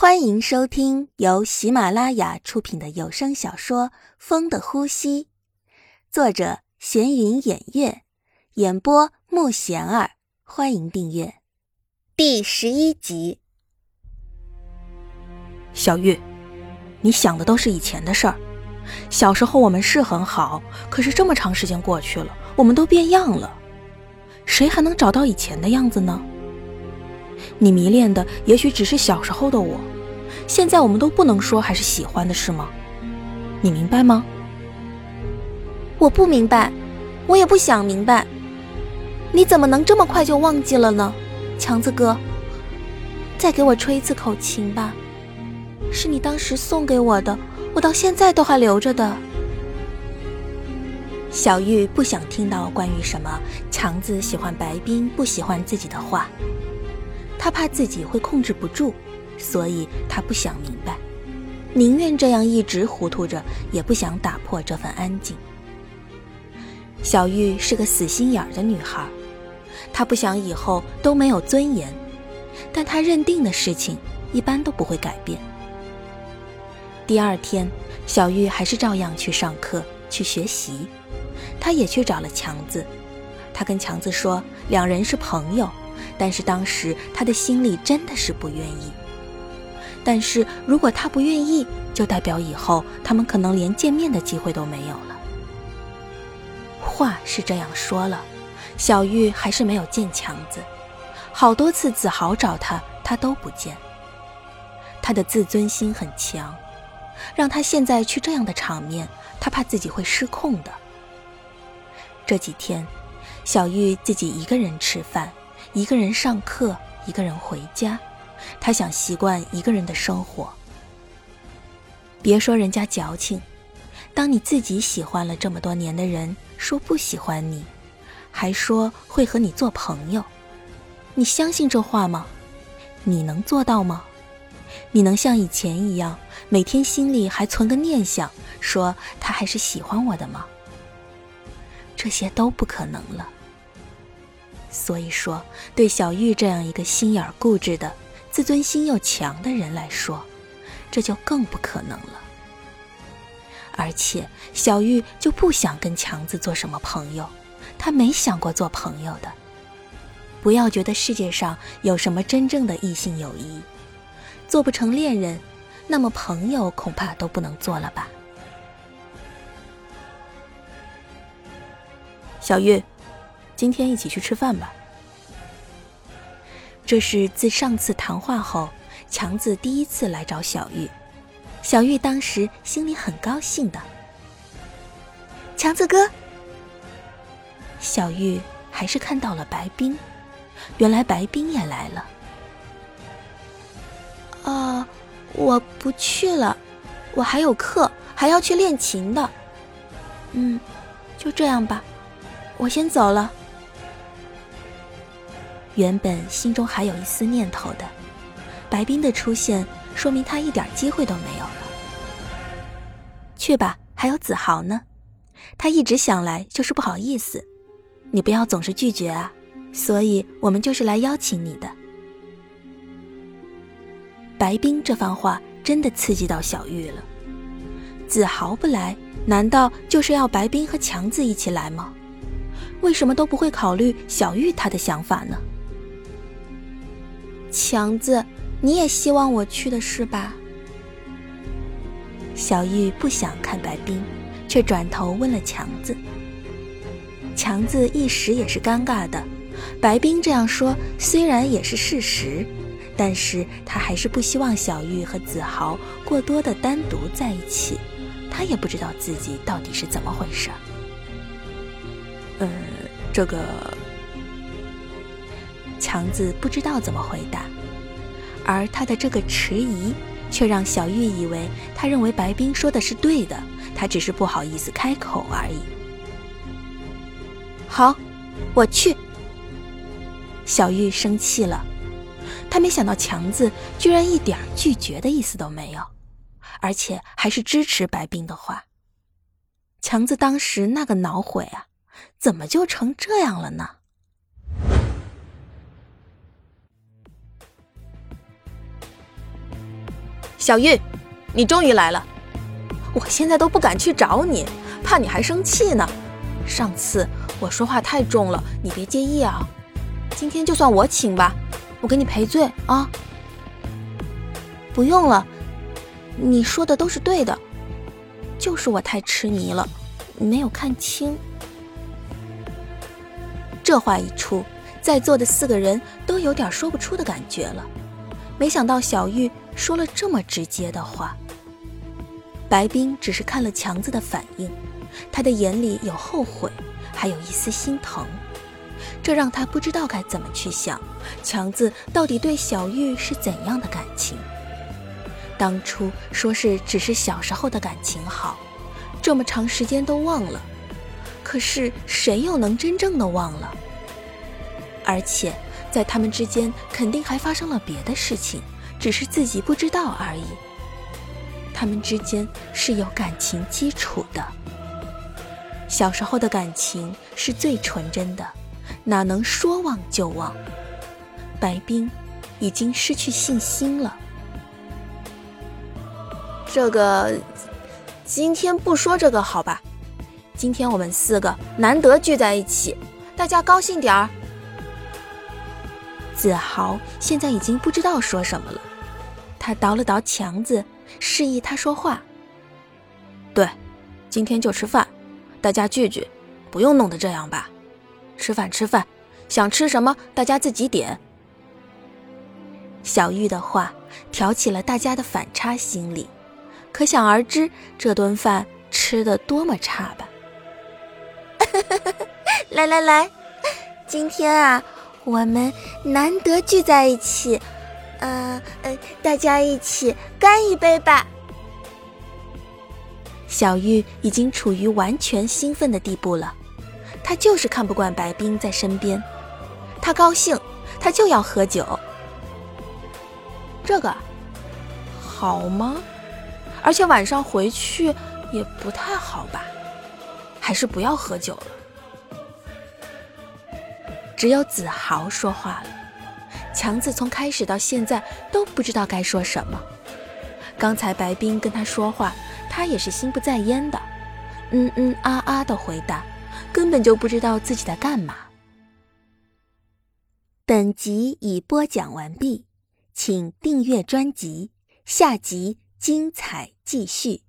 欢迎收听由喜马拉雅出品的有声小说《风的呼吸》，作者闲云掩月，演播木贤儿。欢迎订阅第十一集。小玉，你想的都是以前的事儿。小时候我们是很好，可是这么长时间过去了，我们都变样了，谁还能找到以前的样子呢？你迷恋的也许只是小时候的我，现在我们都不能说还是喜欢的，是吗？你明白吗？我不明白，我也不想明白。你怎么能这么快就忘记了呢，强子哥？再给我吹一次口琴吧，是你当时送给我的，我到现在都还留着的。小玉不想听到关于什么强子喜欢白冰不喜欢自己的话。她怕自己会控制不住，所以他不想明白，宁愿这样一直糊涂着，也不想打破这份安静。小玉是个死心眼儿的女孩，她不想以后都没有尊严，但她认定的事情一般都不会改变。第二天，小玉还是照样去上课去学习，她也去找了强子，她跟强子说，两人是朋友。但是当时她的心里真的是不愿意。但是如果他不愿意，就代表以后他们可能连见面的机会都没有了。话是这样说了，小玉还是没有见强子，好多次子豪找他，他都不见。他的自尊心很强，让他现在去这样的场面，他怕自己会失控的。这几天，小玉自己一个人吃饭。一个人上课，一个人回家，他想习惯一个人的生活。别说人家矫情，当你自己喜欢了这么多年的人说不喜欢你，还说会和你做朋友，你相信这话吗？你能做到吗？你能像以前一样，每天心里还存个念想，说他还是喜欢我的吗？这些都不可能了。所以说，对小玉这样一个心眼儿固执的、自尊心又强的人来说，这就更不可能了。而且，小玉就不想跟强子做什么朋友，她没想过做朋友的。不要觉得世界上有什么真正的异性友谊，做不成恋人，那么朋友恐怕都不能做了吧。小玉。今天一起去吃饭吧。这是自上次谈话后，强子第一次来找小玉。小玉当时心里很高兴的。强子哥，小玉还是看到了白冰，原来白冰也来了。啊，我不去了，我还有课，还要去练琴的。嗯，就这样吧，我先走了。原本心中还有一丝念头的，白冰的出现说明他一点机会都没有了。去吧，还有子豪呢，他一直想来就是不好意思，你不要总是拒绝啊。所以我们就是来邀请你的。白冰这番话真的刺激到小玉了。子豪不来，难道就是要白冰和强子一起来吗？为什么都不会考虑小玉她的想法呢？强子，你也希望我去的是吧？小玉不想看白冰，却转头问了强子。强子一时也是尴尬的。白冰这样说虽然也是事实，但是他还是不希望小玉和子豪过多的单独在一起。他也不知道自己到底是怎么回事。呃，这个。强子不知道怎么回答，而他的这个迟疑，却让小玉以为他认为白冰说的是对的，他只是不好意思开口而已。好，我去。小玉生气了，他没想到强子居然一点拒绝的意思都没有，而且还是支持白冰的话。强子当时那个恼火啊，怎么就成这样了呢？小玉，你终于来了！我现在都不敢去找你，怕你还生气呢。上次我说话太重了，你别介意啊。今天就算我请吧，我给你赔罪啊。不用了，你说的都是对的，就是我太痴迷了，没有看清。这话一出，在座的四个人都有点说不出的感觉了。没想到小玉说了这么直接的话。白冰只是看了强子的反应，他的眼里有后悔，还有一丝心疼，这让他不知道该怎么去想，强子到底对小玉是怎样的感情。当初说是只是小时候的感情好，这么长时间都忘了，可是谁又能真正的忘了？而且在他们之间肯定还发生了别的事情，只是自己不知道而已。他们之间是有感情基础的，小时候的感情是最纯真的，哪能说忘就忘？白冰已经失去信心了。这个，今天不说这个好吧？今天我们四个难得聚在一起，大家高兴点儿。子豪现在已经不知道说什么了，他倒了倒强子。示意他说话。对，今天就吃饭，大家聚聚，不用弄得这样吧。吃饭吃饭，想吃什么大家自己点。小玉的话挑起了大家的反差心理，可想而知这顿饭吃的多么差吧。来来来，今天啊，我们难得聚在一起。嗯嗯，大家一起干一杯吧！小玉已经处于完全兴奋的地步了，她就是看不惯白冰在身边，她高兴，她就要喝酒。这个好吗？而且晚上回去也不太好吧？还是不要喝酒了。只有子豪说话了。强子从开始到现在都不知道该说什么。刚才白冰跟他说话，他也是心不在焉的，嗯嗯啊啊的回答，根本就不知道自己在干嘛。本集已播讲完毕，请订阅专辑，下集精彩继续。